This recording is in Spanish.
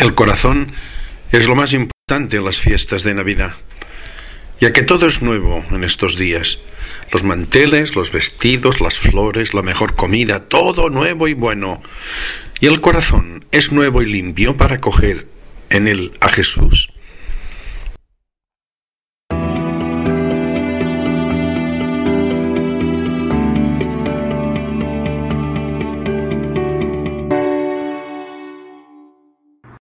El corazón es lo más importante en las fiestas de Navidad, ya que todo es nuevo en estos días. Los manteles, los vestidos, las flores, la mejor comida, todo nuevo y bueno. Y el corazón es nuevo y limpio para coger en él a Jesús.